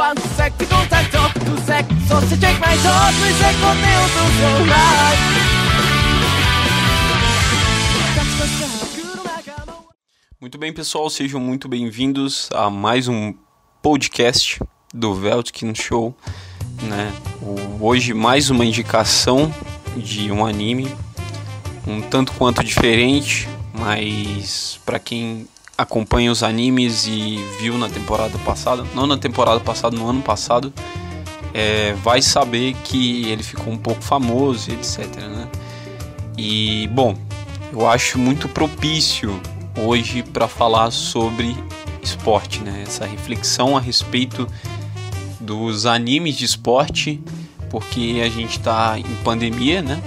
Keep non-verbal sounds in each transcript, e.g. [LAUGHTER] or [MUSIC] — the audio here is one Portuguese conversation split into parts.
Check Muito bem, pessoal, sejam muito bem-vindos a mais um podcast do Veltkin Show, né? Hoje mais uma indicação de um anime um tanto quanto diferente, mas para quem acompanha os animes e viu na temporada passada, não na temporada passada, no ano passado, é, vai saber que ele ficou um pouco famoso, etc. Né? E bom, eu acho muito propício hoje para falar sobre esporte, né? Essa reflexão a respeito dos animes de esporte, porque a gente está em pandemia, né?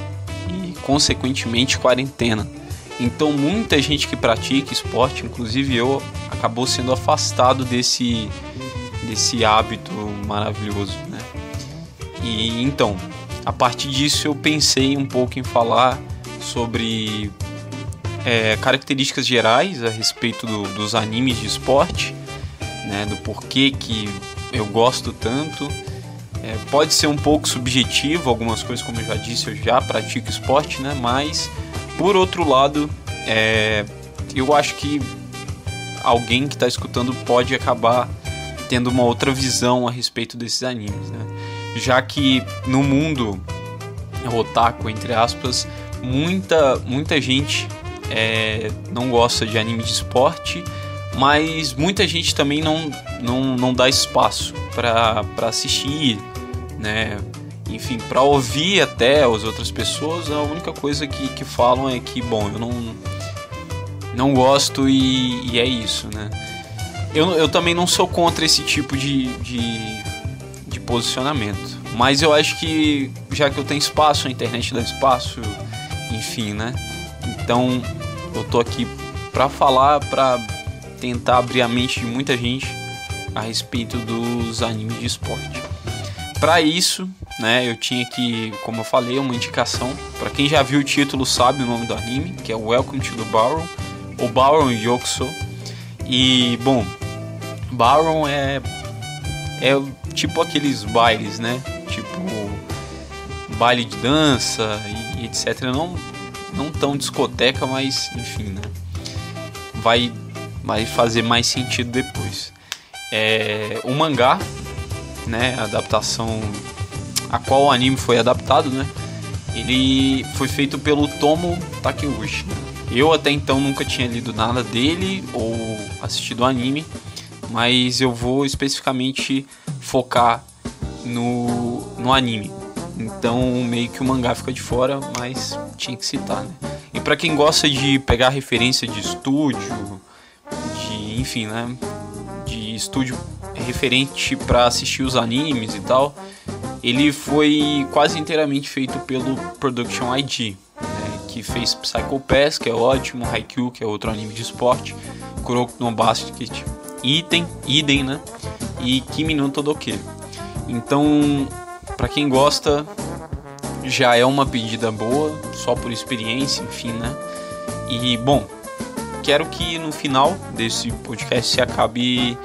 E consequentemente quarentena. Então muita gente que pratica esporte, inclusive eu, acabou sendo afastado desse desse hábito maravilhoso, né? E então, a partir disso eu pensei um pouco em falar sobre é, características gerais a respeito do, dos animes de esporte, né, do porquê que eu gosto tanto. É, pode ser um pouco subjetivo, algumas coisas, como eu já disse, eu já pratico esporte, né, mas por outro lado, é, eu acho que alguém que está escutando pode acabar tendo uma outra visão a respeito desses animes, né? já que no mundo otaku, entre aspas, muita, muita gente é, não gosta de anime de esporte, mas muita gente também não, não, não dá espaço para assistir, né? Enfim, para ouvir até as outras pessoas, a única coisa que, que falam é que, bom, eu não, não gosto e, e é isso, né? Eu, eu também não sou contra esse tipo de, de, de posicionamento, mas eu acho que já que eu tenho espaço, a internet dá espaço, enfim, né? Então eu tô aqui para falar, para tentar abrir a mente de muita gente a respeito dos animes de esporte. Para isso, né, eu tinha que, como eu falei, uma indicação. Para quem já viu o título sabe o nome do anime, que é Welcome to the Baron, ou Baron Yokuso. E, bom, Baron é é tipo aqueles bailes, né? Tipo baile de dança e etc. Não não tão discoteca, mas enfim, né? Vai, vai fazer mais sentido depois. É, o mangá, né? A adaptação a qual o anime foi adaptado, né? Ele foi feito pelo Tomo Takeuchi. Eu até então nunca tinha lido nada dele ou assistido anime, mas eu vou especificamente focar no, no anime. Então meio que o mangá fica de fora, mas tinha que citar, né? E para quem gosta de pegar referência de estúdio, de enfim, né, de estúdio referente para assistir os animes e tal, ele foi quase inteiramente feito pelo Production ID, né, que fez Psycho Pass, que é ótimo, Haikyuu, que é outro anime de esporte, Kuroko no Basket, Item, Idem, né, e Kimi no Todoke. Então, para quem gosta, já é uma pedida boa, só por experiência, enfim, né? E bom, quero que no final desse podcast você acabe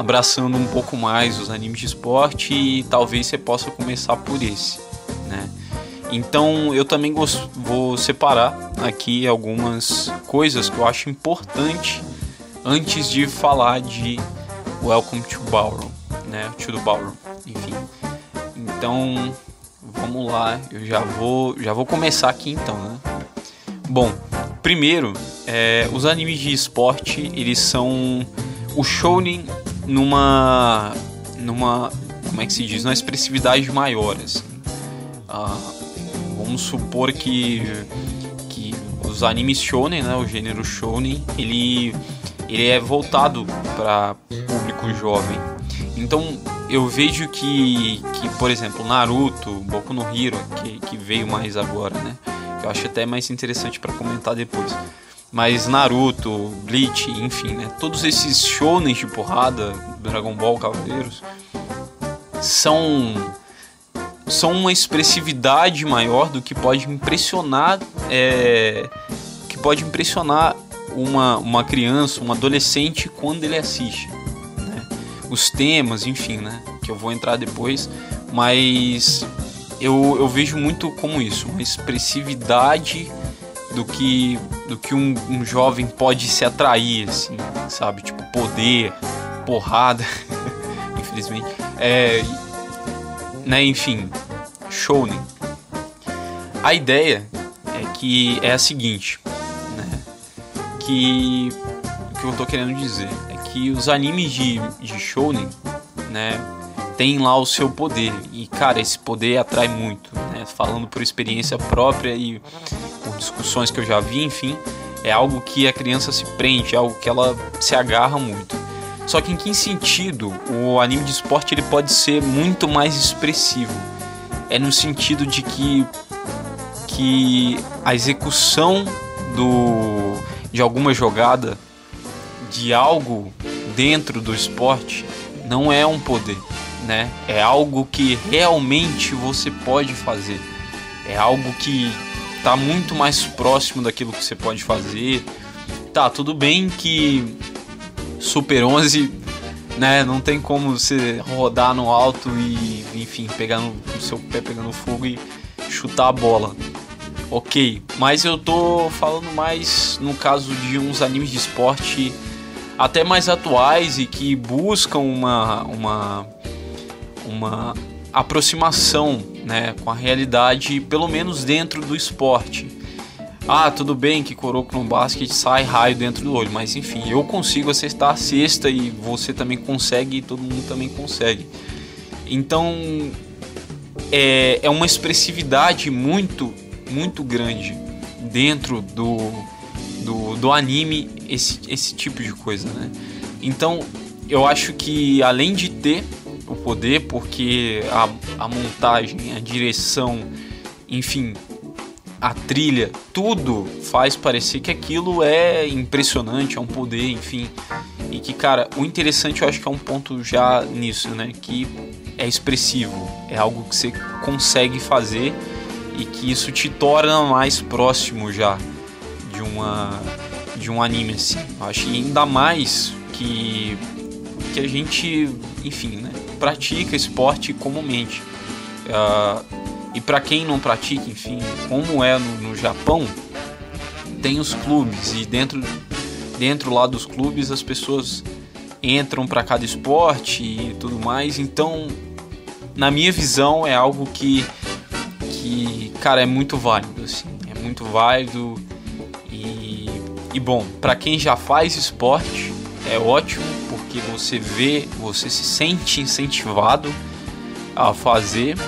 abraçando um pouco mais os animes de esporte e talvez você possa começar por esse, né? Então eu também vou separar aqui algumas coisas que eu acho importante antes de falar de Welcome to Ballroom, né? To the Ballroom, enfim. Então, vamos lá, eu já vou, já vou começar aqui então, né? Bom, primeiro, é, os animes de esporte, eles são o shounen numa numa como é que se diz, numa expressividade maior, assim. Ah, vamos supor que que os animes shonen, né, o gênero shonen, ele ele é voltado para público jovem. Então, eu vejo que, que, por exemplo, Naruto, Boku no Hero, que, que veio mais agora, né? Que eu acho até mais interessante para comentar depois. Mas Naruto, Bleach, enfim, né? Todos esses shonen de porrada, Dragon Ball, Cavaleiros, são são uma expressividade maior do que pode impressionar é, que pode impressionar uma, uma criança, um adolescente quando ele assiste. os temas, enfim, né? Que eu vou entrar depois, mas eu, eu vejo muito como isso, uma expressividade do que do que um, um jovem pode se atrair, assim, sabe? Tipo, poder, porrada, [LAUGHS] infelizmente. É, né, enfim, shounen. A ideia é que é a seguinte, né? Que o que eu tô querendo dizer é que os animes de, de shounen, né, tem lá o seu poder e cara, esse poder atrai muito, né? Falando por experiência própria e por discussões que eu já vi, enfim, é algo que a criança se prende, é algo que ela se agarra muito. Só que em que sentido o anime de esporte ele pode ser muito mais expressivo? É no sentido de que que a execução do de alguma jogada de algo dentro do esporte não é um poder, né? É algo que realmente você pode fazer. É algo que tá muito mais próximo daquilo que você pode fazer. Tá, tudo bem que Super 11, né, não tem como você rodar no alto e, enfim, pegar no, seu pé pegando fogo e chutar a bola. Ok, mas eu tô falando mais no caso de uns animes de esporte até mais atuais e que buscam uma, uma, uma aproximação né, com a realidade, pelo menos dentro do esporte. Ah, tudo bem que Coroco no basquete sai raio dentro do olho, mas enfim, eu consigo acertar a cesta e você também consegue e todo mundo também consegue. Então é, é uma expressividade muito, muito grande dentro do, do, do anime esse, esse tipo de coisa, né? Então eu acho que além de ter o poder, porque a, a montagem, a direção, enfim, a trilha, tudo faz parecer que aquilo é impressionante, é um poder, enfim. E que, cara, o interessante eu acho que é um ponto já nisso, né? Que é expressivo, é algo que você consegue fazer e que isso te torna mais próximo já de uma de um anime assim. Eu acho que ainda mais que que a gente, enfim, né, pratica esporte comumente. Uh, e para quem não pratica, enfim, como é no, no Japão, tem os clubes e dentro dentro lá dos clubes as pessoas entram para cada esporte e tudo mais. Então, na minha visão, é algo que que cara é muito válido, assim, é muito válido e, e bom para quem já faz esporte é ótimo porque você vê, você se sente incentivado a fazer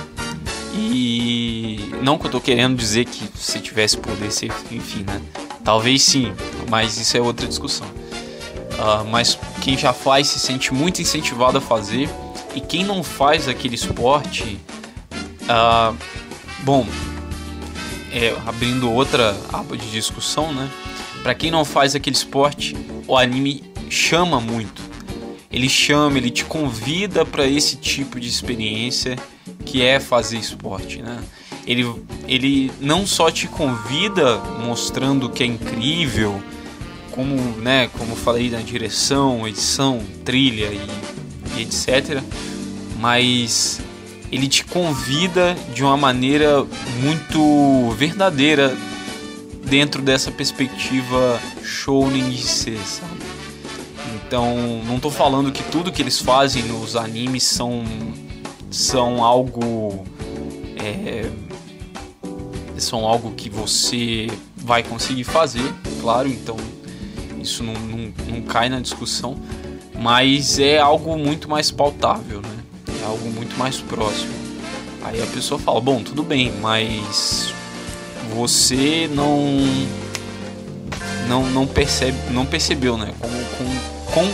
e não que eu tô querendo dizer que se tivesse poder ser, enfim, né? Talvez sim, mas isso é outra discussão. Uh, mas quem já faz se sente muito incentivado a fazer e quem não faz aquele esporte, uh, bom, é, abrindo outra aba de discussão, né? Para quem não faz aquele esporte, o anime chama muito. Ele chama, ele te convida para esse tipo de experiência que é fazer esporte, né? Ele, ele não só te convida mostrando que é incrível, como, né, como falei na direção, edição, trilha e, e etc, mas ele te convida de uma maneira muito verdadeira dentro dessa perspectiva shounen de ser, sabe? Então, não estou falando que tudo que eles fazem nos animes são são algo é, são algo que você vai conseguir fazer, claro, então isso não, não, não cai na discussão, mas é algo muito mais pautável, né? É algo muito mais próximo. Aí a pessoa fala, bom, tudo bem, mas você não não, não percebe, não percebeu, né? Como, com, com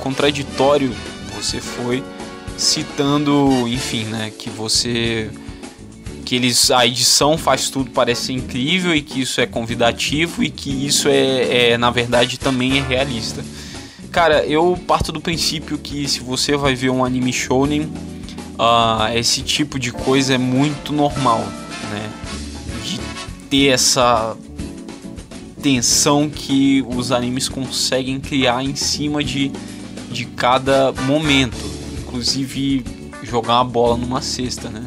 contraditório você foi citando, enfim, né, que você que eles a edição faz tudo parecer incrível e que isso é convidativo e que isso é, é na verdade também é realista. Cara, eu parto do princípio que se você vai ver um anime shonen, uh, esse tipo de coisa é muito normal, né? De ter essa tensão que os animes conseguem criar em cima de de cada momento, inclusive jogar uma bola numa cesta, né?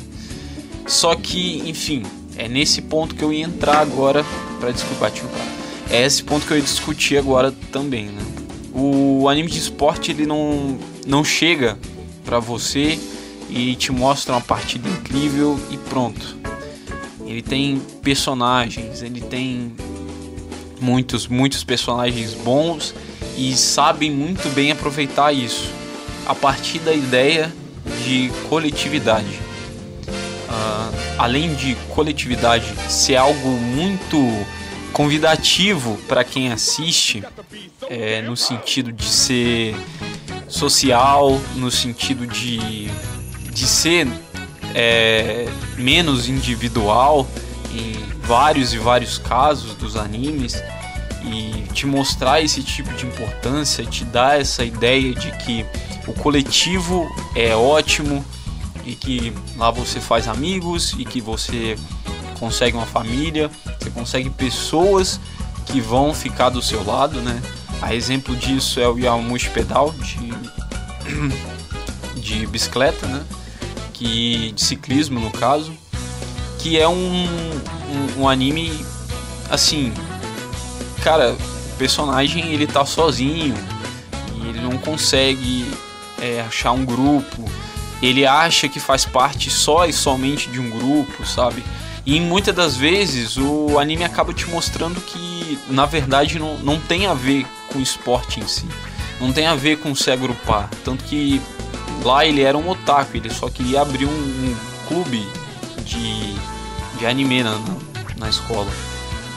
Só que, enfim, é nesse ponto que eu ia entrar agora para desculpar, tio. É esse ponto que eu ia discutir agora também, né? O anime de esporte ele não não chega para você e te mostra uma partida incrível e pronto. Ele tem personagens, ele tem muitos, muitos personagens bons e sabem muito bem aproveitar isso a partir da ideia de coletividade. Uh, além de coletividade ser algo muito convidativo para quem assiste, é, no sentido de ser social, no sentido de, de ser é, menos individual em vários e vários casos dos animes e te mostrar esse tipo de importância, te dar essa ideia de que o coletivo é ótimo e que lá você faz amigos e que você consegue uma família, você consegue pessoas que vão ficar do seu lado, né? A exemplo disso é o Yamushi Pedal de, [CLEARS THROAT] de bicicleta, né? Que, de ciclismo no caso, que é um, um, um anime assim, cara, o personagem ele tá sozinho e ele não consegue é, achar um grupo, ele acha que faz parte só e somente de um grupo, sabe? E muitas das vezes o anime acaba te mostrando que na verdade não, não tem a ver com o esporte em si, não tem a ver com se agrupar. Tanto que lá ele era um otaku, ele só queria abrir um, um clube de anime na, na escola.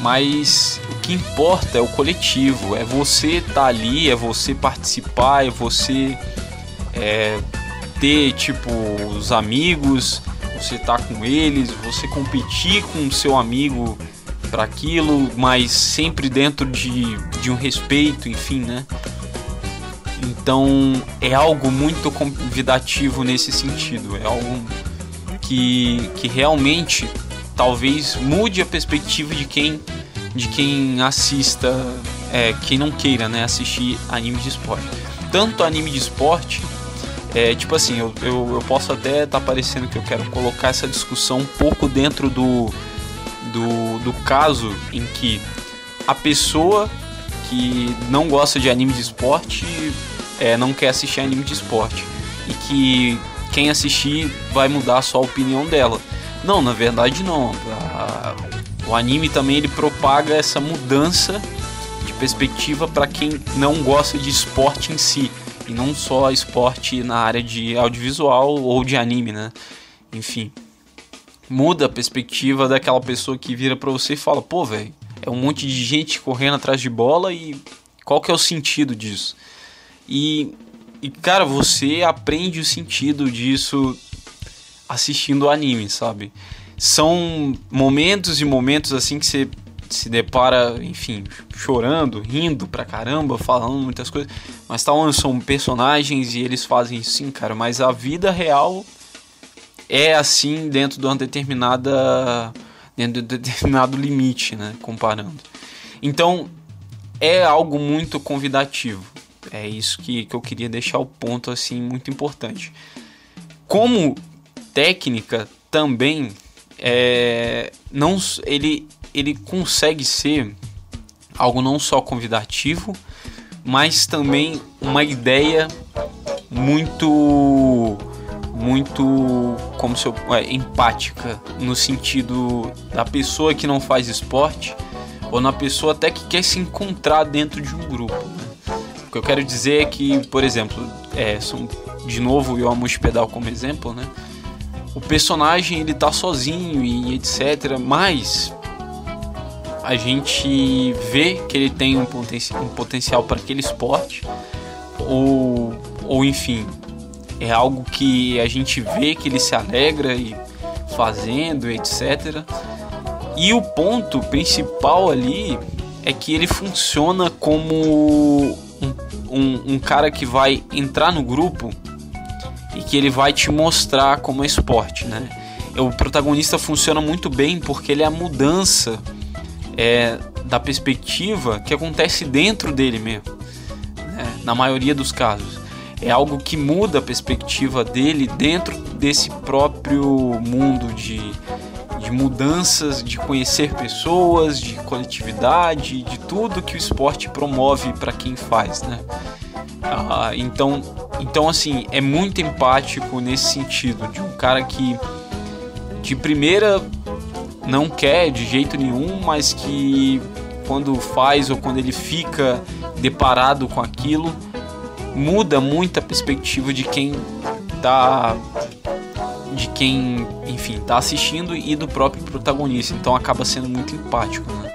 Mas o que importa é o coletivo, é você estar tá ali, é você participar, é você é, ter tipo os amigos, você tá com eles, você competir com o seu amigo para aquilo, mas sempre dentro de, de um respeito, enfim, né? Então é algo muito convidativo nesse sentido, é algo que, que realmente talvez mude a perspectiva de quem de quem assista, é, quem não queira né, assistir anime de esporte. Tanto anime de esporte é, tipo assim, eu, eu, eu posso até estar tá parecendo que eu quero colocar essa discussão um pouco dentro do, do, do caso em que a pessoa que não gosta de anime de esporte é, não quer assistir anime de esporte e que quem assistir vai mudar a sua opinião dela. Não, na verdade não. A, o anime também ele propaga essa mudança de perspectiva para quem não gosta de esporte em si e não só esporte na área de audiovisual ou de anime, né? Enfim, muda a perspectiva daquela pessoa que vira para você e fala: "Pô, velho, é um monte de gente correndo atrás de bola e qual que é o sentido disso?" E e cara, você aprende o sentido disso assistindo anime, sabe? São momentos e momentos assim que você se depara, enfim, chorando, rindo pra caramba, falando muitas coisas. Mas tal, são personagens e eles fazem sim, cara. Mas a vida real é assim dentro de uma determinada. dentro de um determinado limite, né? Comparando. Então, é algo muito convidativo. É isso que, que eu queria deixar o ponto assim muito importante. Como técnica também é, não ele ele consegue ser algo não só convidativo, mas também uma ideia muito muito como se eu, é, empática no sentido da pessoa que não faz esporte ou na pessoa até que quer se encontrar dentro de um grupo. Né? O que eu quero dizer é que, por exemplo, é, são, de novo eu amo pedal como exemplo, né? O personagem ele tá sozinho e etc, mas a gente vê que ele tem um, poten um potencial para aquele esporte, ou, ou enfim, é algo que a gente vê que ele se alegra e fazendo, etc. E o ponto principal ali é que ele funciona como um, um, um, cara que vai entrar no grupo e que ele vai te mostrar como é esporte, né? O protagonista funciona muito bem porque ele é a mudança é, da perspectiva que acontece dentro dele mesmo, né? na maioria dos casos. é algo que muda a perspectiva dele dentro desse próprio mundo de, de mudanças, de conhecer pessoas, de coletividade, de tudo que o esporte promove para quem faz, né? Ah, então, então assim é muito empático nesse sentido de um cara que de primeira não quer de jeito nenhum, mas que quando faz ou quando ele fica deparado com aquilo muda muito a perspectiva de quem tá de quem, enfim, tá assistindo e do próprio protagonista. Então acaba sendo muito empático, né?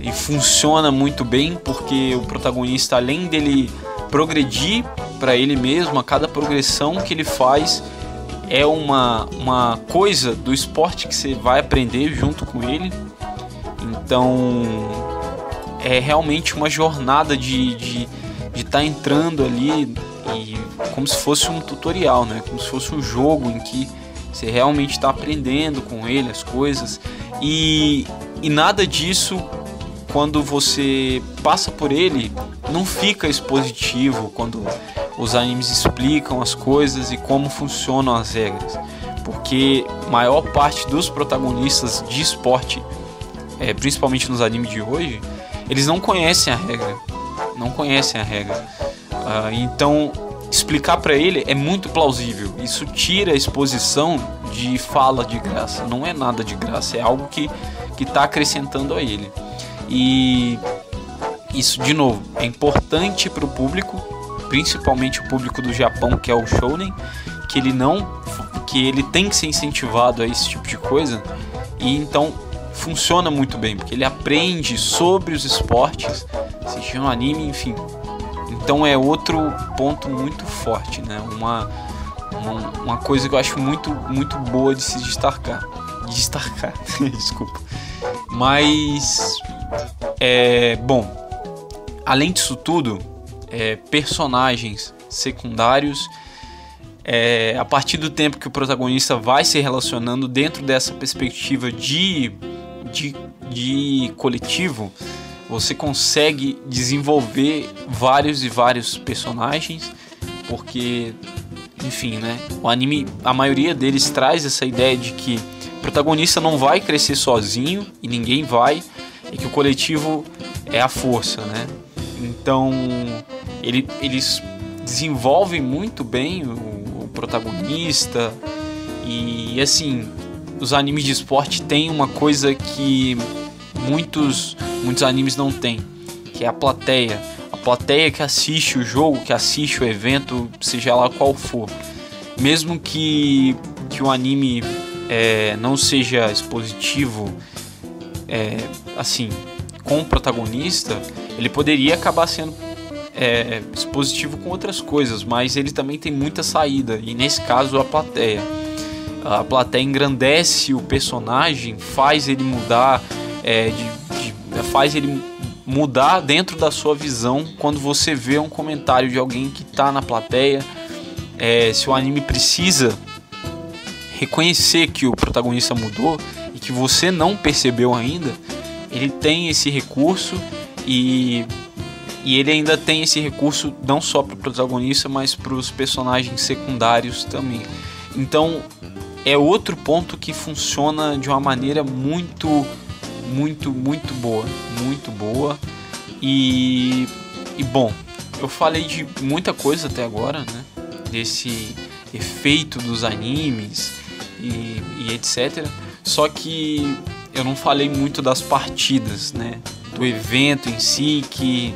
E funciona muito bem porque o protagonista além dele progredir para ele mesmo, a cada progressão que ele faz é uma, uma coisa do esporte que você vai aprender junto com ele. Então é realmente uma jornada de, de de estar tá entrando ali e como se fosse um tutorial, né? Como se fosse um jogo em que você realmente está aprendendo com ele as coisas e, e nada disso quando você passa por ele não fica expositivo quando os animes explicam as coisas e como funcionam as regras porque maior parte dos protagonistas de esporte é, principalmente nos animes de hoje eles não conhecem a regra não conhecem a regra. Uh, então, explicar para ele é muito plausível. Isso tira a exposição de fala de graça. Não é nada de graça, é algo que que está acrescentando a ele. E isso, de novo, é importante para o público, principalmente o público do Japão, que é o shounen, que ele não, que ele tem que ser incentivado a esse tipo de coisa. E então funciona muito bem, porque ele aprende sobre os esportes assistindo anime, enfim. Então é outro ponto muito forte, né? Uma, uma, uma coisa que eu acho muito, muito boa de se destacar. Destacar, [LAUGHS] desculpa. Mas, é, bom, além disso tudo, é, personagens secundários, é, a partir do tempo que o protagonista vai se relacionando dentro dessa perspectiva de, de, de coletivo, você consegue desenvolver vários e vários personagens, porque, enfim, né? O anime, a maioria deles traz essa ideia de que protagonista não vai crescer sozinho e ninguém vai, e que o coletivo é a força, né? Então, ele, eles desenvolvem muito bem o, o protagonista e, assim, os animes de esporte têm uma coisa que muitos muitos animes não têm, que é a plateia. A plateia que assiste o jogo, que assiste o evento, seja lá qual for. Mesmo que, que o anime é, não seja expositivo, é, assim, com o protagonista, ele poderia acabar sendo é, expositivo com outras coisas, mas ele também tem muita saída, e nesse caso a plateia. A plateia engrandece o personagem, faz ele mudar é, de faz ele mudar dentro da sua visão quando você vê um comentário de alguém que está na plateia. É, se o anime precisa reconhecer que o protagonista mudou e que você não percebeu ainda, ele tem esse recurso e, e ele ainda tem esse recurso não só para o protagonista, mas para os personagens secundários também. Então é outro ponto que funciona de uma maneira muito muito, muito boa, muito boa. E, e bom, eu falei de muita coisa até agora, né? Desse efeito dos animes e, e etc. Só que eu não falei muito das partidas, né? Do evento em si, que,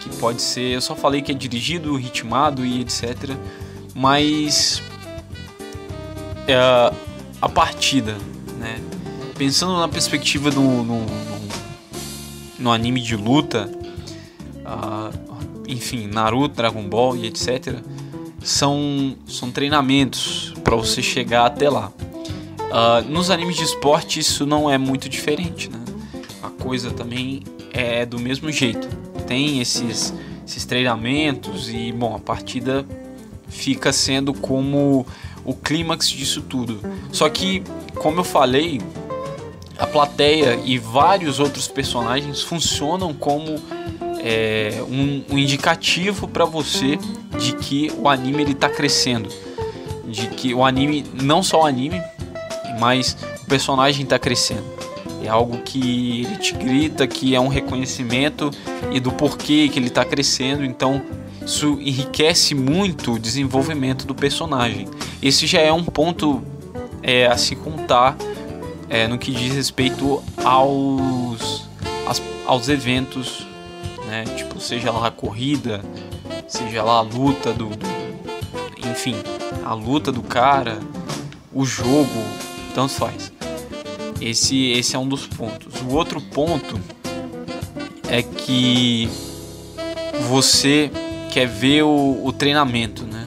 que pode ser. Eu só falei que é dirigido, ritmado e etc. Mas. É, a partida, né? pensando na perspectiva do, no, no, no anime de luta, uh, enfim, Naruto, Dragon Ball e etc., são, são treinamentos para você chegar até lá. Uh, nos animes de esporte isso não é muito diferente, né? A coisa também é do mesmo jeito. Tem esses, esses treinamentos e, bom, a partida fica sendo como o clímax disso tudo. Só que, como eu falei, a plateia e vários outros personagens funcionam como é, um, um indicativo para você de que o anime ele tá crescendo, de que o anime não só o anime, mas o personagem está crescendo. É algo que ele te grita, que é um reconhecimento e do porquê que ele está crescendo. Então isso enriquece muito o desenvolvimento do personagem. Esse já é um ponto é, a se contar é, no que diz respeito aos, aos, eventos, seja lá a corrida, seja lá a luta do, do enfim, a luta do cara, o jogo, tanto faz. Esse, esse é um dos pontos. O outro ponto é que você quer ver o, o treinamento, né?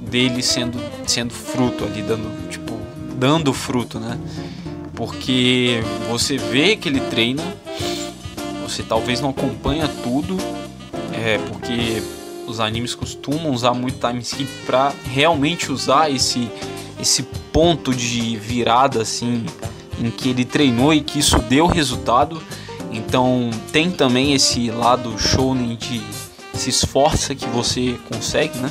Dele sendo, sendo fruto ali, dando, tipo, dando fruto, né? Porque você vê que ele treina, você talvez não acompanha tudo, é porque os animes costumam usar muito time skip para realmente usar esse esse ponto de virada assim em que ele treinou e que isso deu resultado. Então tem também esse lado shounen de se esforça que você consegue, né?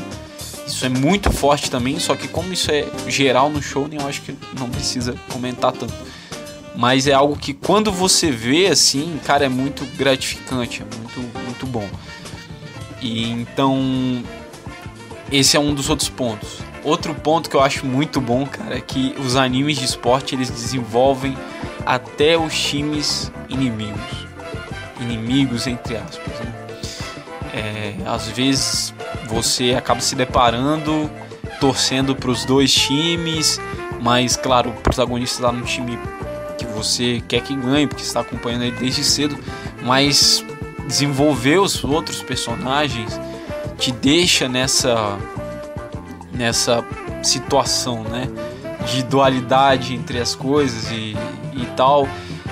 Isso é muito forte também, só que como isso é geral no shounen, eu acho que não precisa comentar tanto. Mas é algo que quando você vê assim, cara, é muito gratificante, é muito muito bom. E então esse é um dos outros pontos. Outro ponto que eu acho muito bom, cara, é que os animes de esporte eles desenvolvem até os times inimigos. Inimigos, entre aspas. Né? É, às vezes você acaba se deparando, torcendo para os dois times, mas claro, o protagonista está no time você quer que ganhe, porque está acompanhando ele desde cedo, mas desenvolver os outros personagens te deixa nessa nessa situação, né, de dualidade entre as coisas e, e tal,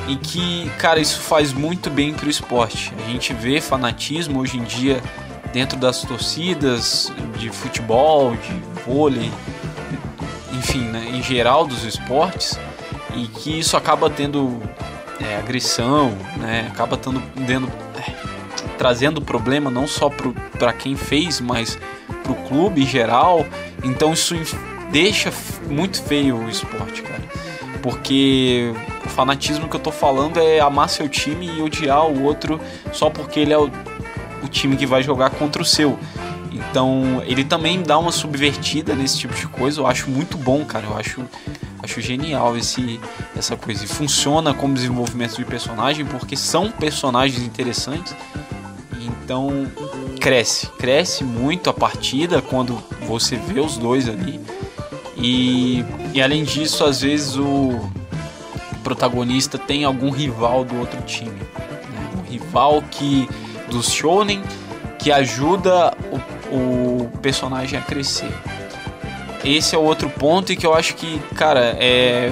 e que, cara, isso faz muito bem pro esporte. A gente vê fanatismo hoje em dia dentro das torcidas de futebol, de vôlei, enfim, né, em geral dos esportes, e que isso acaba tendo é, agressão, né, acaba tendo, tendo é, trazendo problema não só para quem fez, mas para o clube em geral. Então isso deixa muito feio o esporte, cara. Porque o fanatismo que eu tô falando é amar seu time e odiar o outro só porque ele é o, o time que vai jogar contra o seu. Então, ele também dá uma subvertida nesse tipo de coisa. Eu acho muito bom, cara. Eu acho, acho genial esse, essa coisa. E funciona como desenvolvimento de personagem, porque são personagens interessantes. Então, cresce. Cresce muito a partida quando você vê os dois ali. E, e além disso, às vezes o protagonista tem algum rival do outro time. Né? Um rival que do shonen que ajuda o, o personagem a crescer. Esse é o outro ponto e que eu acho que, cara, é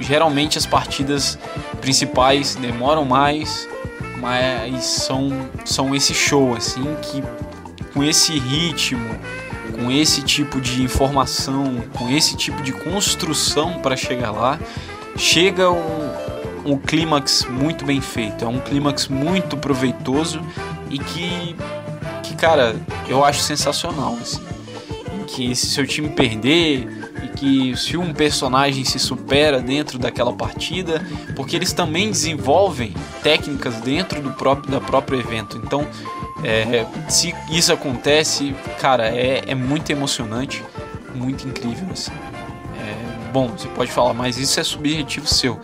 geralmente as partidas principais demoram mais, mas são são esse show assim que com esse ritmo com esse tipo de informação, com esse tipo de construção para chegar lá, chega um, um clímax muito bem feito. É um clímax muito proveitoso e que, que cara, eu acho sensacional. Assim. Que se seu time perder e que se um personagem se supera dentro daquela partida, porque eles também desenvolvem técnicas dentro do próprio da próprio evento. Então, é, se isso acontece, cara, é, é muito emocionante, muito incrível assim. É, bom, você pode falar, mas isso é subjetivo seu.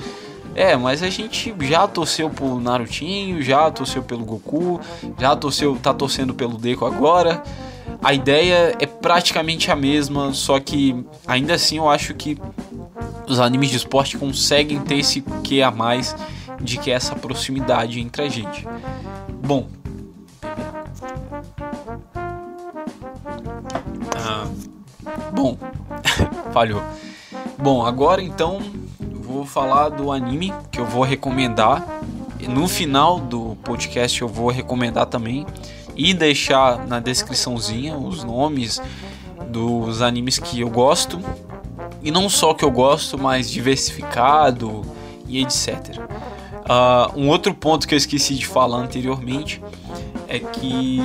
É, mas a gente já torceu pro Narutinho, já torceu pelo Goku, já torceu, tá torcendo pelo Deco agora. A ideia é praticamente a mesma, só que ainda assim eu acho que os animes de esporte conseguem ter esse que a mais de que é essa proximidade entre a gente. Bom, ah, bom, [LAUGHS] falhou. Bom, agora então vou falar do anime que eu vou recomendar. No final do podcast eu vou recomendar também e deixar na descriçãozinha os nomes dos animes que eu gosto. E não só que eu gosto, mas diversificado e etc. Uh, um outro ponto que eu esqueci de falar anteriormente é que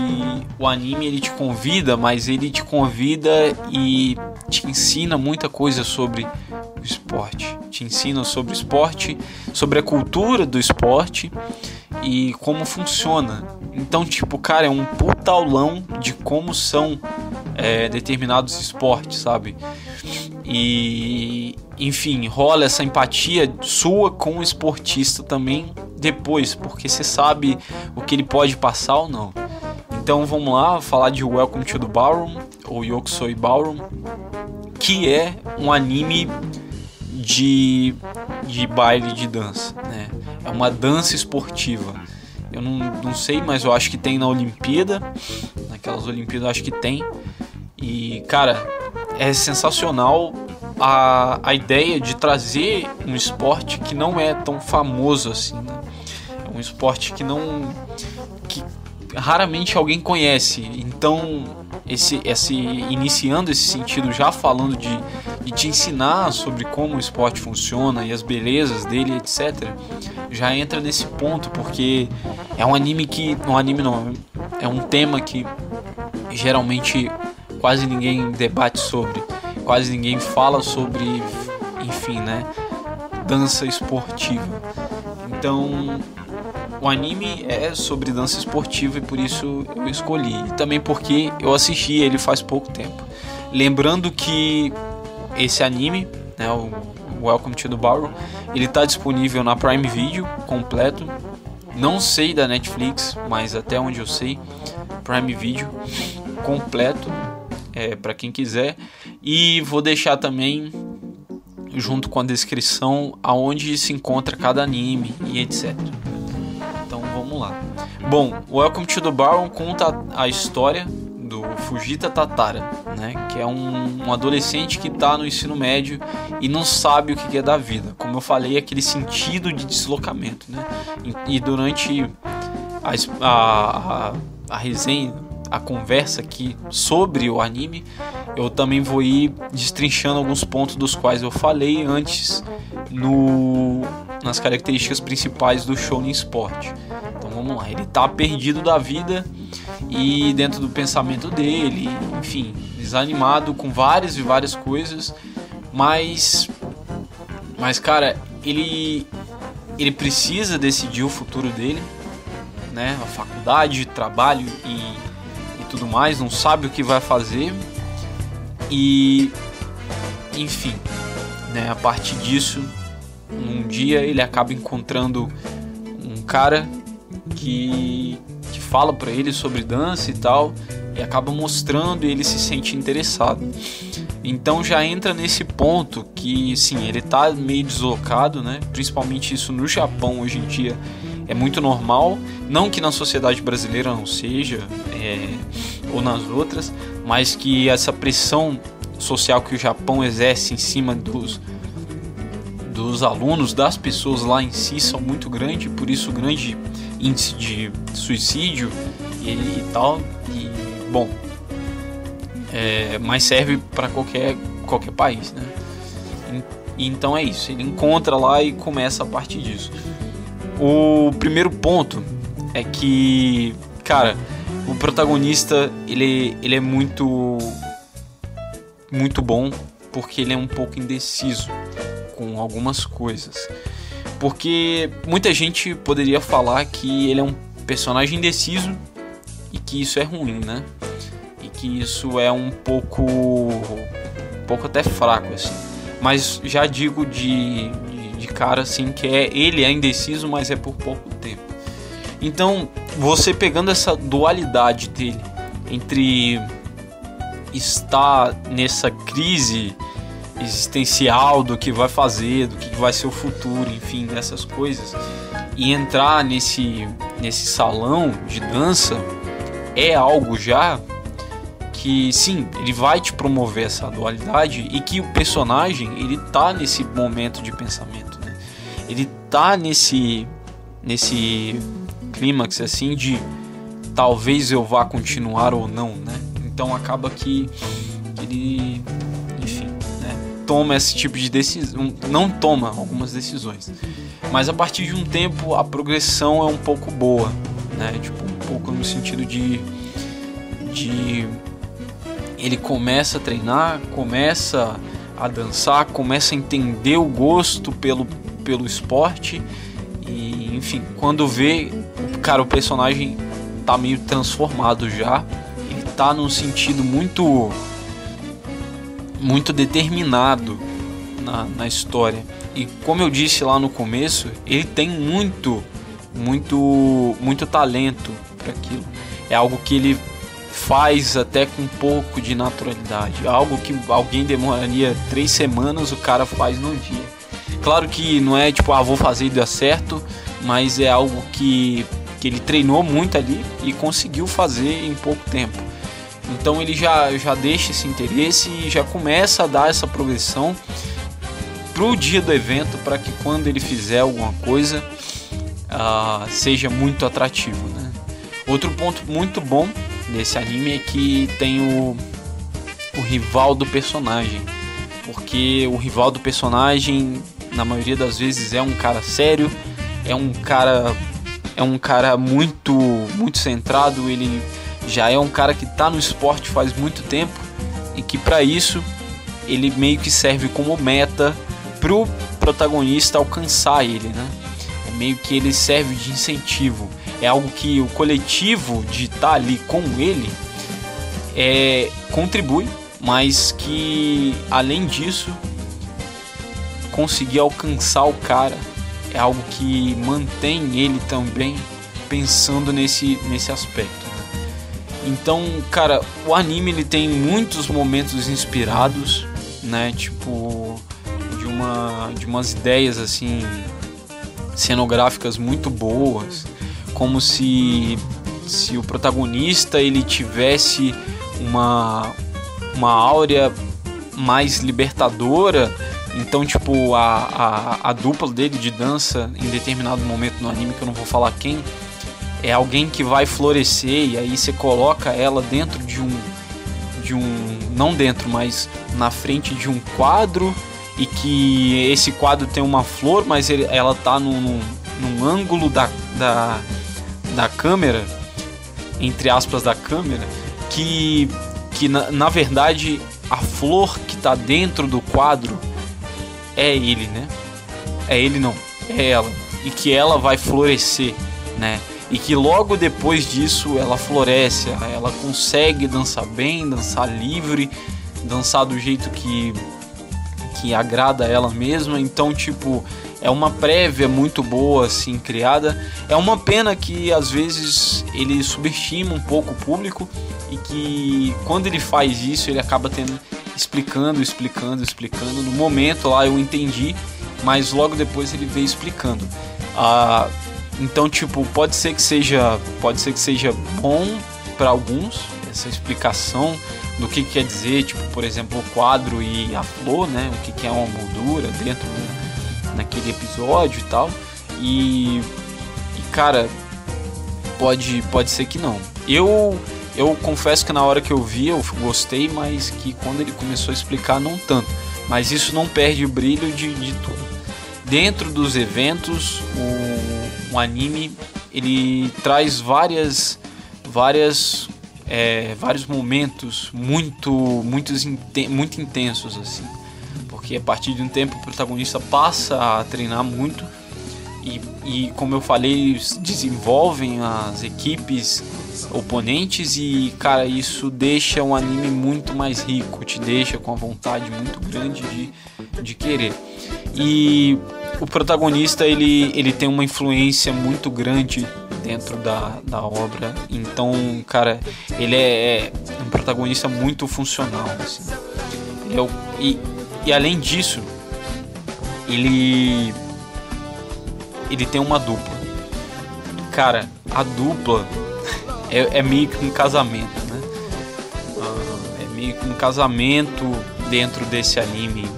o anime ele te convida, mas ele te convida e te ensina muita coisa sobre o esporte. Te ensina sobre o esporte, sobre a cultura do esporte e como funciona. Então, tipo, cara, é um puta aulão de como são é, determinados esportes, sabe? E, enfim, rola essa empatia sua com o esportista também depois, porque você sabe o que ele pode passar ou não. Então vamos lá falar de Welcome to the Ballroom, ou Yokusoi Ballroom, que é um anime de, de baile de dança, né? É uma dança esportiva. Eu não, não sei, mas eu acho que tem na Olimpíada. Naquelas Olimpíadas eu acho que tem. E, cara, é sensacional a, a ideia de trazer um esporte que não é tão famoso assim, né? É um esporte que não. que raramente alguém conhece. Então, esse, esse iniciando esse sentido, já falando de, de te ensinar sobre como o esporte funciona e as belezas dele, etc., já entra nesse ponto, porque é um anime que. Um anime não, é um tema que geralmente quase ninguém debate sobre, quase ninguém fala sobre, enfim, né? Dança esportiva. Então, o anime é sobre dança esportiva e por isso eu escolhi. E também porque eu assisti ele faz pouco tempo. Lembrando que esse anime, né, o Welcome to the Barrow, ele está disponível na Prime Video completo. Não sei da Netflix, mas até onde eu sei, Prime Video completo é, para quem quiser. E vou deixar também junto com a descrição aonde se encontra cada anime e etc. Então vamos lá. Bom, Welcome to the Baron conta a história do Fujita Tatara, né, que é um, um adolescente que está no ensino médio e não sabe o que é da vida. Como eu falei, aquele sentido de deslocamento. Né? E, e durante a, a, a resenha a conversa aqui sobre o anime, eu também vou ir destrinchando alguns pontos dos quais eu falei antes no nas características principais do Shonen Sport. Vamos lá, ele tá perdido da vida e dentro do pensamento dele, enfim, desanimado com várias e várias coisas, mas mas cara, ele ele precisa decidir o futuro dele, né? A faculdade, trabalho e tudo mais, não sabe o que vai fazer. E enfim, né, a partir disso, um dia ele acaba encontrando um cara que, que fala para ele sobre dança e tal e acaba mostrando e ele se sente interessado. Então já entra nesse ponto que sim, ele tá meio deslocado, né? Principalmente isso no Japão hoje em dia é muito normal. Não que na sociedade brasileira não seja, é, ou nas outras, mas que essa pressão social que o Japão exerce em cima dos, dos alunos, das pessoas lá em si, são muito grande, por isso grande índice de suicídio e, e tal. E, bom, é, mas serve para qualquer, qualquer país, né? E, então é isso, ele encontra lá e começa a partir disso. O primeiro ponto é que, cara, o protagonista ele, ele é muito muito bom porque ele é um pouco indeciso com algumas coisas. Porque muita gente poderia falar que ele é um personagem indeciso e que isso é ruim, né? E que isso é um pouco um pouco até fraco assim. Mas já digo de, de cara assim que é ele é indeciso, mas é por pouco tempo. Então, você pegando essa dualidade dele entre estar nessa crise existencial do que vai fazer, do que vai ser o futuro, enfim, dessas coisas, e entrar nesse nesse salão de dança é algo já que sim, ele vai te promover essa dualidade e que o personagem ele tá nesse momento de pensamento ele tá nesse nesse clímax assim de talvez eu vá continuar ou não, né? Então acaba que ele, né, toma esse tipo de decisão, não toma algumas decisões. Mas a partir de um tempo a progressão é um pouco boa, né? Tipo, um pouco no sentido de de ele começa a treinar, começa a dançar, começa a entender o gosto pelo, pelo esporte e enfim, quando vê, cara, o personagem tá meio transformado já. Ele tá num sentido muito muito determinado na, na história. E como eu disse lá no começo, ele tem muito muito muito talento para aquilo. É algo que ele faz até com um pouco de naturalidade. Algo que alguém demoraria três semanas, o cara faz no dia. Claro que não é tipo, ah, vou fazer e dá certo, mas é algo que, que ele treinou muito ali e conseguiu fazer em pouco tempo. Então ele já, já deixa esse interesse e já começa a dar essa progressão pro dia do evento para que quando ele fizer alguma coisa uh, seja muito atrativo. Né? Outro ponto muito bom desse anime é que tem o, o rival do personagem. Porque o rival do personagem, na maioria das vezes, é um cara sério, é um cara. É um cara muito, muito centrado, ele já é um cara que está no esporte faz muito tempo e que para isso ele meio que serve como meta pro protagonista alcançar ele, né? É meio que ele serve de incentivo é algo que o coletivo de estar tá ali com ele é, contribui, mas que além disso conseguir alcançar o cara é algo que mantém ele também pensando nesse, nesse aspecto. Então, cara, o anime ele tem muitos momentos inspirados, né? Tipo de uma de umas ideias assim cenográficas muito boas como se se o protagonista ele tivesse uma uma áurea mais libertadora então tipo a, a, a dupla dele de dança em determinado momento no anime que eu não vou falar quem é alguém que vai florescer e aí você coloca ela dentro de um de um não dentro mas na frente de um quadro e que esse quadro tem uma flor mas ele, ela tá num, num, num ângulo da, da da câmera, entre aspas da câmera, que, que na, na verdade a flor que está dentro do quadro é ele, né? É ele não, é ela. E que ela vai florescer, né? E que logo depois disso ela floresce, ela consegue dançar bem, dançar livre, dançar do jeito que que agrada ela mesma. Então, tipo, é uma prévia muito boa assim criada. É uma pena que às vezes ele subestima um pouco o público e que quando ele faz isso ele acaba tendo explicando, explicando, explicando. No momento lá eu entendi, mas logo depois ele veio explicando. Ah, então tipo pode ser que seja pode ser que seja bom para alguns essa explicação do que quer dizer, tipo por exemplo o quadro e a flor, né? O que, que é uma moldura dentro do naquele episódio e tal. E, e cara, pode pode ser que não. Eu eu confesso que na hora que eu vi eu gostei, mas que quando ele começou a explicar não tanto. Mas isso não perde o brilho de, de tudo. Dentro dos eventos, o, o anime ele traz várias várias é, vários momentos muito muitos muito intensos assim porque a partir de um tempo o protagonista passa a treinar muito e, e como eu falei, desenvolvem as equipes oponentes e cara, isso deixa um anime muito mais rico, te deixa com a vontade muito grande de, de querer. E o protagonista ele, ele tem uma influência muito grande dentro da, da obra, então, cara, ele é, é um protagonista muito funcional. Assim. É o, e e além disso, ele ele tem uma dupla. Cara, a dupla [LAUGHS] é, é meio que um casamento, né? Uh, é meio que um casamento dentro desse anime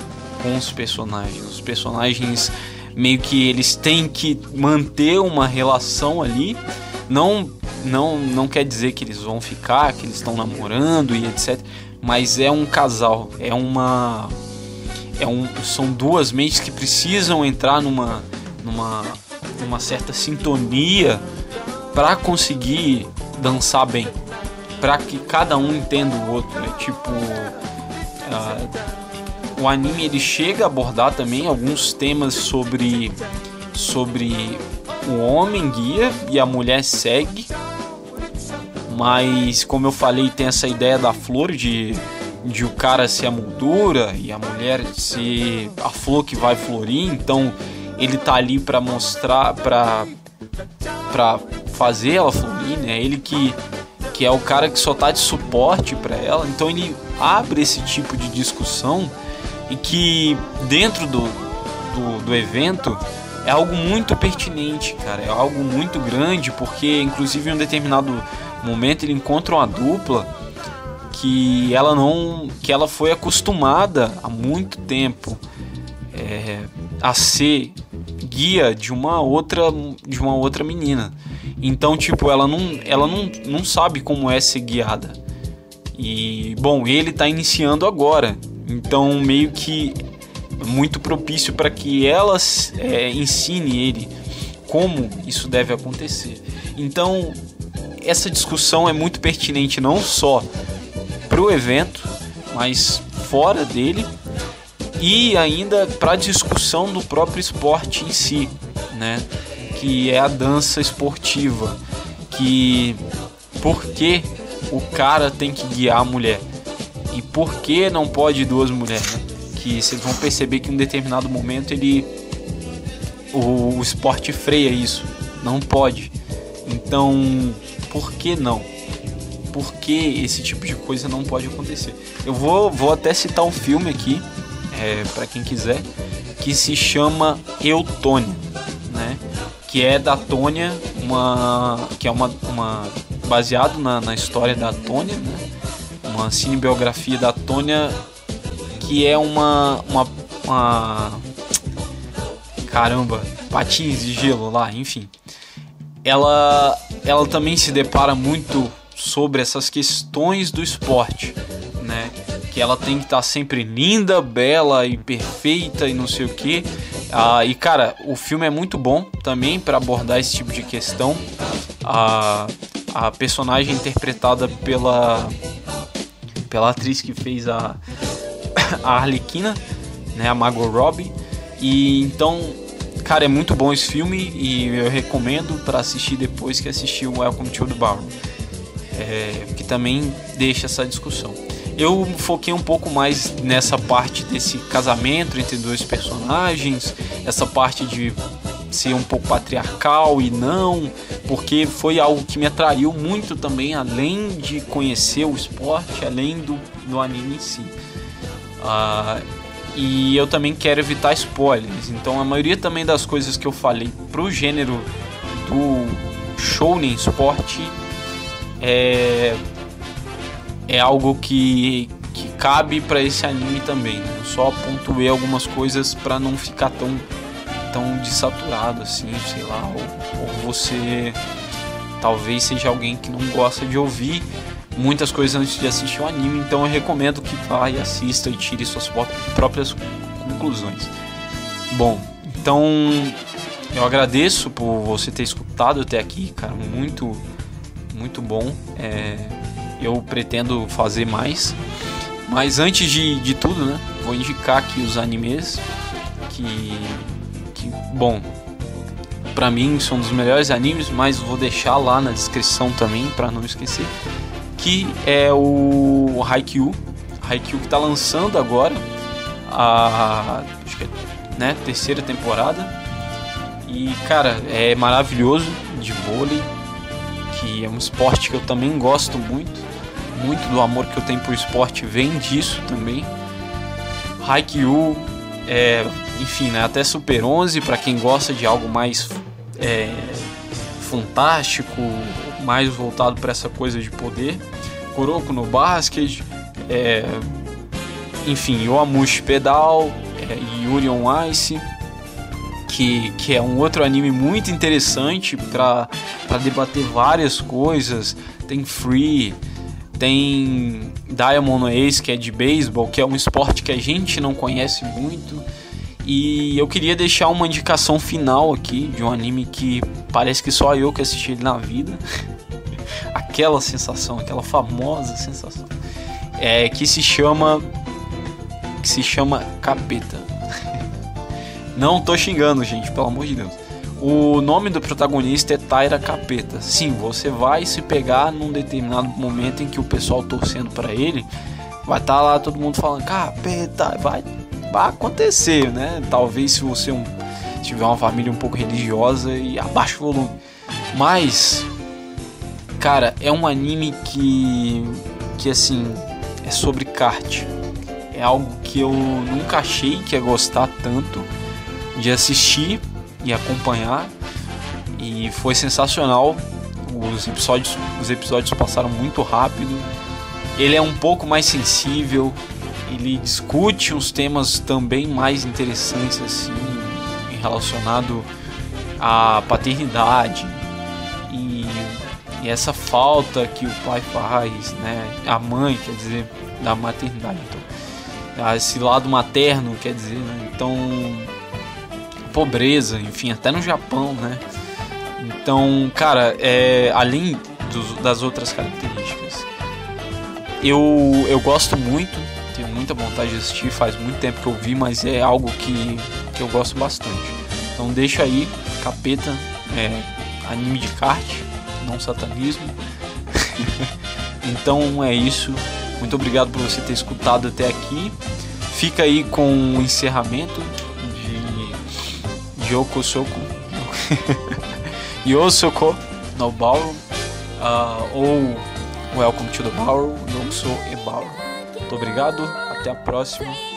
com os personagens. Personagens meio que eles têm que manter uma relação ali. Não não não quer dizer que eles vão ficar, que eles estão namorando e etc. Mas é um casal, é uma é um, são duas mentes que precisam entrar numa, numa, numa certa sintonia para conseguir dançar bem. Pra que cada um entenda o outro, né? Tipo. Uh, o anime ele chega a abordar também alguns temas sobre sobre o homem guia e a mulher segue. Mas como eu falei tem essa ideia da flor de de o cara ser a moldura e a mulher ser a flor que vai florir. Então ele tá ali para mostrar para para fazer ela florir né? Ele que que é o cara que só tá de suporte para ela. Então ele abre esse tipo de discussão e que dentro do, do, do evento é algo muito pertinente, cara. É algo muito grande, porque inclusive em um determinado momento ele encontra uma dupla que ela não. que ela foi acostumada há muito tempo é, a ser guia de uma outra de uma outra menina. Então, tipo, ela não, ela não, não sabe como é ser guiada. E bom, ele está iniciando agora. Então, meio que muito propício para que ela é, ensine ele como isso deve acontecer. Então, essa discussão é muito pertinente não só para o evento, mas fora dele e ainda para a discussão do próprio esporte em si, né? Que é a dança esportiva, que por que o cara tem que guiar a mulher? E por que não pode duas mulheres? Que vocês vão perceber que em um determinado momento ele. O, o esporte freia isso. Não pode. Então, por que não? Por que esse tipo de coisa não pode acontecer? Eu vou, vou até citar um filme aqui, é, para quem quiser, que se chama Eutônia, né? Que é da Tônia, uma, que é uma, uma baseado na, na história da Tônia, né? Uma cinebiografia da Tônia que é uma, uma, uma caramba, patins de gelo lá, enfim. Ela ela também se depara muito sobre essas questões do esporte, né? Que ela tem que estar tá sempre linda, bela e perfeita e não sei o que. Ah, e cara, o filme é muito bom também para abordar esse tipo de questão. Ah, a personagem interpretada pela pela atriz que fez a, [COUGHS] a Arlequina, né, a Margot Robbie. E então, cara, é muito bom esse filme e eu recomendo para assistir depois que assistir o Welcome to the Bar, é, que também deixa essa discussão. Eu foquei um pouco mais nessa parte desse casamento entre dois personagens, essa parte de ser um pouco patriarcal e não, porque foi algo que me atraiu muito também, além de conhecer o esporte, além do, do anime em si. Uh, e eu também quero evitar spoilers, então a maioria também das coisas que eu falei pro gênero do shounen esporte é, é algo que, que cabe para esse anime também. Eu só pontuei algumas coisas para não ficar tão tão desaturado assim, sei lá, ou, ou você talvez seja alguém que não gosta de ouvir muitas coisas antes de assistir o anime, então eu recomendo que vá e assista e tire suas próprias conclusões. Bom, então eu agradeço por você ter escutado até aqui, cara, muito, muito bom. É, eu pretendo fazer mais, mas antes de, de tudo, né, vou indicar aqui os animes que bom, para mim são um dos melhores animes, mas vou deixar lá na descrição também para não esquecer, que é o Haikyuu, Haikyuu que tá lançando agora a acho que é, né, terceira temporada. E cara, é maravilhoso de vôlei, que é um esporte que eu também gosto muito. Muito do amor que eu tenho por esporte vem disso também. Haikyuu é, enfim, né, até Super 11 para quem gosta de algo mais é, fantástico, mais voltado para essa coisa de poder. Kuroko no basquete, é, enfim, Yoamushi Pedal, é, Yuri on Ice, que, que é um outro anime muito interessante para debater várias coisas. Tem Free, tem Diamond Ace, que é de beisebol, que é um esporte que a gente não conhece muito. E eu queria deixar uma indicação final aqui de um anime que parece que só eu que assisti ele na vida. [LAUGHS] aquela sensação, aquela famosa sensação, é que se chama que se chama capeta. [LAUGHS] Não tô xingando, gente, pelo amor de Deus. O nome do protagonista é Tyra Capeta. Sim, você vai se pegar num determinado momento em que o pessoal torcendo para ele vai estar tá lá todo mundo falando capeta, vai, vai acontecer, né? Talvez se você um, tiver uma família um pouco religiosa e abaixa o volume. Mas, cara, é um anime que, que assim, é sobre kart. É algo que eu nunca achei que ia gostar tanto de assistir e acompanhar. E foi sensacional. Os episódios, os episódios passaram muito rápido. Ele é um pouco mais sensível. Ele discute uns temas também mais interessantes assim, relacionado à paternidade e, e essa falta que o pai faz, né? A mãe, quer dizer, da maternidade. Então, esse lado materno, quer dizer, né? Então pobreza, enfim, até no Japão, né? Então, cara, é, além dos, das outras características, eu, eu gosto muito, tenho muita vontade de assistir, faz muito tempo que eu vi, mas é algo que, que eu gosto bastante. Então deixa aí, capeta, é, anime de kart, não satanismo. [LAUGHS] então é isso. Muito obrigado por você ter escutado até aqui. Fica aí com o encerramento Yoko Soko [LAUGHS] Yosoko no Ballroom uh, ou Welcome to the Ballroom, Yoko e Ballroom. Muito obrigado, até a próxima.